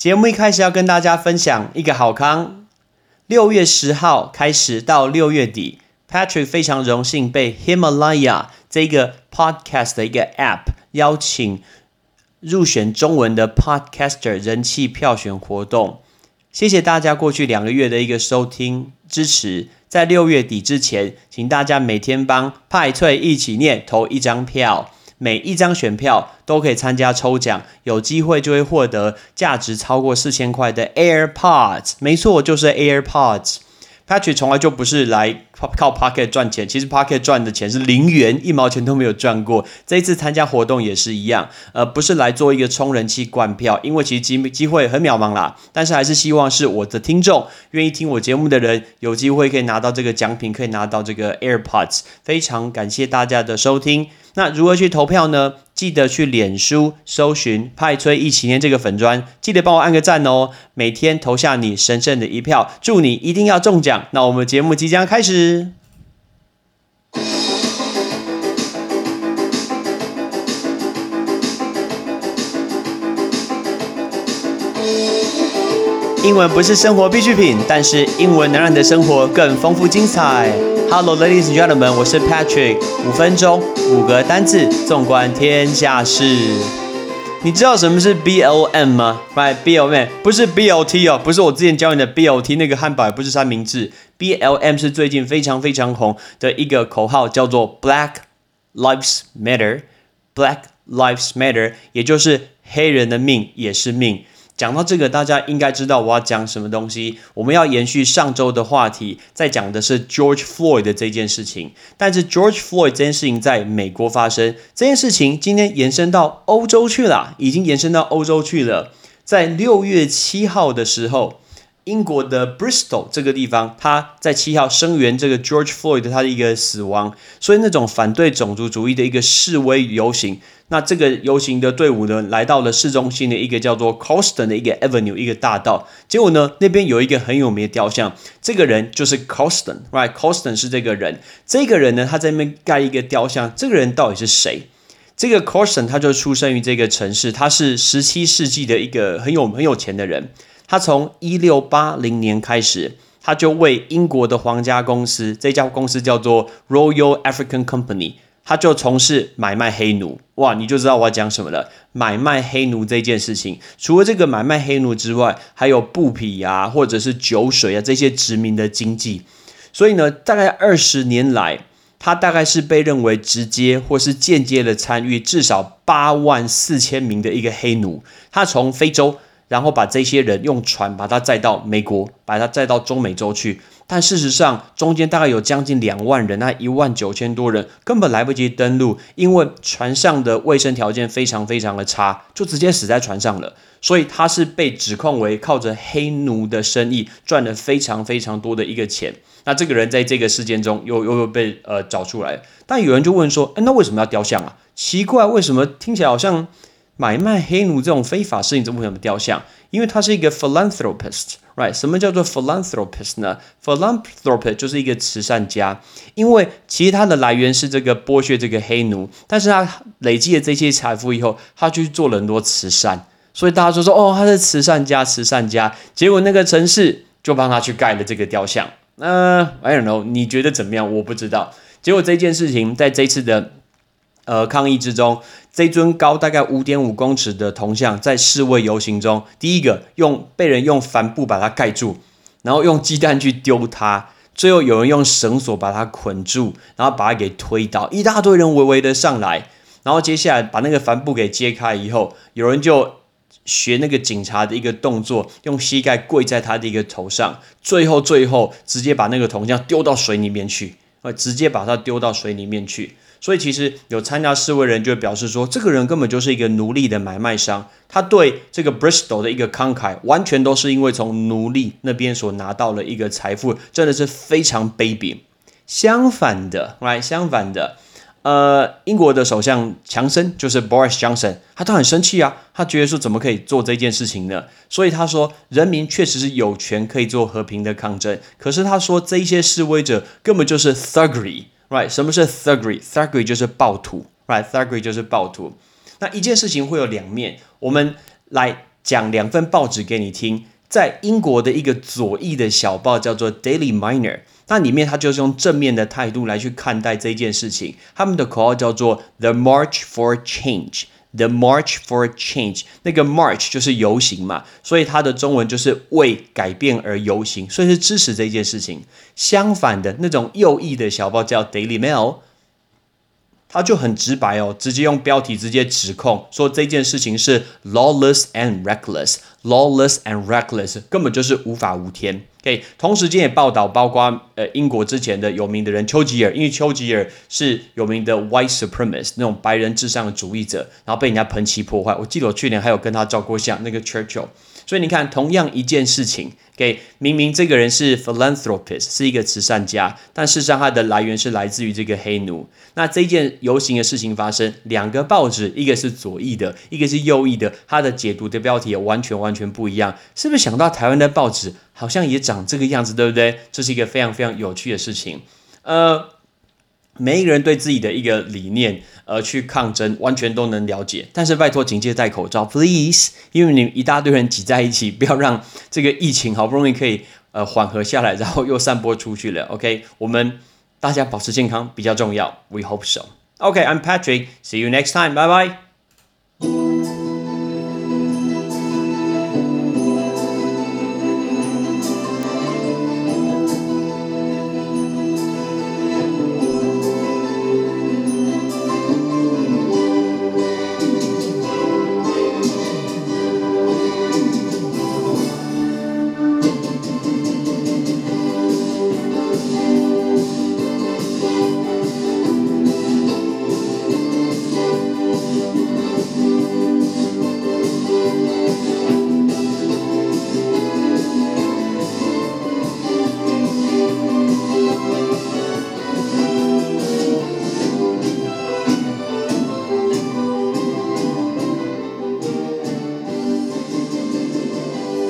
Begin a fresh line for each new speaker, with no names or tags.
节目一开始要跟大家分享一个好康，六月十号开始到六月底，Patrick 非常荣幸被 Himalaya 这个 podcast 的一个 app 邀请入选中文的 podcaster 人气票选活动。谢谢大家过去两个月的一个收听支持，在六月底之前，请大家每天帮派翠一起念投一张票。每一张选票都可以参加抽奖，有机会就会获得价值超过四千块的 AirPods。没错，就是 AirPods。Patrick 从来就不是来靠 Pocket 赚钱，其实 Pocket 赚的钱是零元，一毛钱都没有赚过。这一次参加活动也是一样，呃，不是来做一个充人气灌票，因为其实机机会很渺茫啦。但是还是希望是我的听众愿意听我节目的人，有机会可以拿到这个奖品，可以拿到这个 AirPods。非常感谢大家的收听。那如何去投票呢？记得去脸书搜寻派崔一起念这个粉砖，记得帮我按个赞哦。每天投下你神圣的一票，祝你一定要中奖。那我们节目即将开始。英文不是生活必需品，但是英文能让你的生活更丰富精彩。Hello, ladies and gentlemen，我是 Patrick。五分钟，五个单字，纵观天下事。你知道什么是 BLM 吗快，B L M 不是 BLT 哦，不是我之前教你的 BLT 那个汉堡，也不是三明治。BLM 是最近非常非常红的一个口号，叫做 Black Lives Matter。Black Lives Matter，也就是黑人的命也是命。讲到这个，大家应该知道我要讲什么东西。我们要延续上周的话题，在讲的是 George Floyd 的这件事情。但是 George Floyd 这件事情在美国发生，这件事情今天延伸到欧洲去了，已经延伸到欧洲去了。在六月七号的时候，英国的 Bristol 这个地方，他在七号声援这个 George Floyd 他的一个死亡，所以那种反对种族主义的一个示威游行。那这个游行的队伍呢，来到了市中心的一个叫做 Coston 的一个 Avenue 一个大道。结果呢，那边有一个很有名的雕像，这个人就是 Coston，right？Coston 是这个人。这个人呢，他在那边盖一个雕像。这个人到底是谁？这个 Coston 他就出生于这个城市，他是十七世纪的一个很有很有钱的人。他从一六八零年开始，他就为英国的皇家公司，这家公司叫做 Royal African Company。他就从事买卖黑奴，哇，你就知道我要讲什么了。买卖黑奴这件事情，除了这个买卖黑奴之外，还有布匹啊，或者是酒水啊这些殖民的经济。所以呢，大概二十年来，他大概是被认为直接或是间接的参与至少八万四千名的一个黑奴。他从非洲，然后把这些人用船把他载到美国，把他载到中美洲去。但事实上，中间大概有将近两万人，那一万九千多人根本来不及登陆，因为船上的卫生条件非常非常的差，就直接死在船上了。所以他是被指控为靠着黑奴的生意赚了非常非常多的一个钱。那这个人在这个事件中又又又被呃找出来，但有人就问说，哎，那为什么要雕像啊？奇怪，为什么听起来好像买卖黑奴这种非法事情，怎么会有雕像？因为他是一个 philanthropist，right？什么叫做 philanthropist 呢？philanthropist 就是一个慈善家。因为其实他的来源是这个剥削这个黑奴，但是他累积了这些财富以后，他去做了很多慈善，所以大家就说哦，他是慈善家，慈善家。结果那个城市就帮他去盖了这个雕像。那 I don't know，你觉得怎么样？我不知道。结果这件事情在这次的呃抗议之中。这尊高大概五点五公尺的铜像，在示威游行中，第一个用被人用帆布把它盖住，然后用鸡蛋去丢它，最后有人用绳索把它捆住，然后把它给推倒，一大堆人围围的上来，然后接下来把那个帆布给揭开以后，有人就学那个警察的一个动作，用膝盖跪在他的一个头上，最后最后直接把那个铜像丢到水里面去，会，直接把它丢到水里面去。所以其实有参加示威人就表示说，这个人根本就是一个奴隶的买卖商，他对这个 Bristol 的一个慷慨，完全都是因为从奴隶那边所拿到了一个财富，真的是非常卑鄙。相反的，来相反的，呃，英国的首相强森就是 Boris Johnson，他都很生气啊，他觉得说怎么可以做这件事情呢？所以他说，人民确实是有权可以做和平的抗争，可是他说这一些示威者根本就是 thuggery。Right，什么是 thuggery？thuggery 就是暴徒。Right，thuggery 就是暴徒。那一件事情会有两面，我们来讲两份报纸给你听，在英国的一个左翼的小报叫做 Daily Miner，那里面他就是用正面的态度来去看待这件事情。他们的口号叫做 The March for Change。The March for Change，那个 March 就是游行嘛，所以它的中文就是为改变而游行，所以是支持这件事情。相反的那种右翼的小报叫 Daily Mail。它就很直白哦，直接用标题直接指控说这件事情是 lawless and reckless” lawless and reckless，根本就是无法无天。OK，同时间也报道，包括呃英国之前的有名的人丘吉尔，因为丘吉尔是有名的 white supremacist 那种白人至上的主义者，然后被人家喷漆破坏。我记得我去年还有跟他照过相，那个 Churchill。所以你看，同样一件事情，给明明这个人是 philanthropist，是一个慈善家，但事实上他的来源是来自于这个黑奴。那这件游行的事情发生，两个报纸，一个是左翼的，一个是右翼的，他的解读的标题也完全完完全不一样。是不是想到台湾的报纸好像也长这个样子，对不对？这是一个非常非常有趣的事情。呃。每一个人对自己的一个理念而去抗争，完全都能了解。但是拜托，警戒戴口罩，please，因为你们一大堆人挤在一起，不要让这个疫情好不容易可以呃缓和下来，然后又散播出去了。OK，我们大家保持健康比较重要。We hope so. OK, I'm Patrick. See you next time. Bye bye.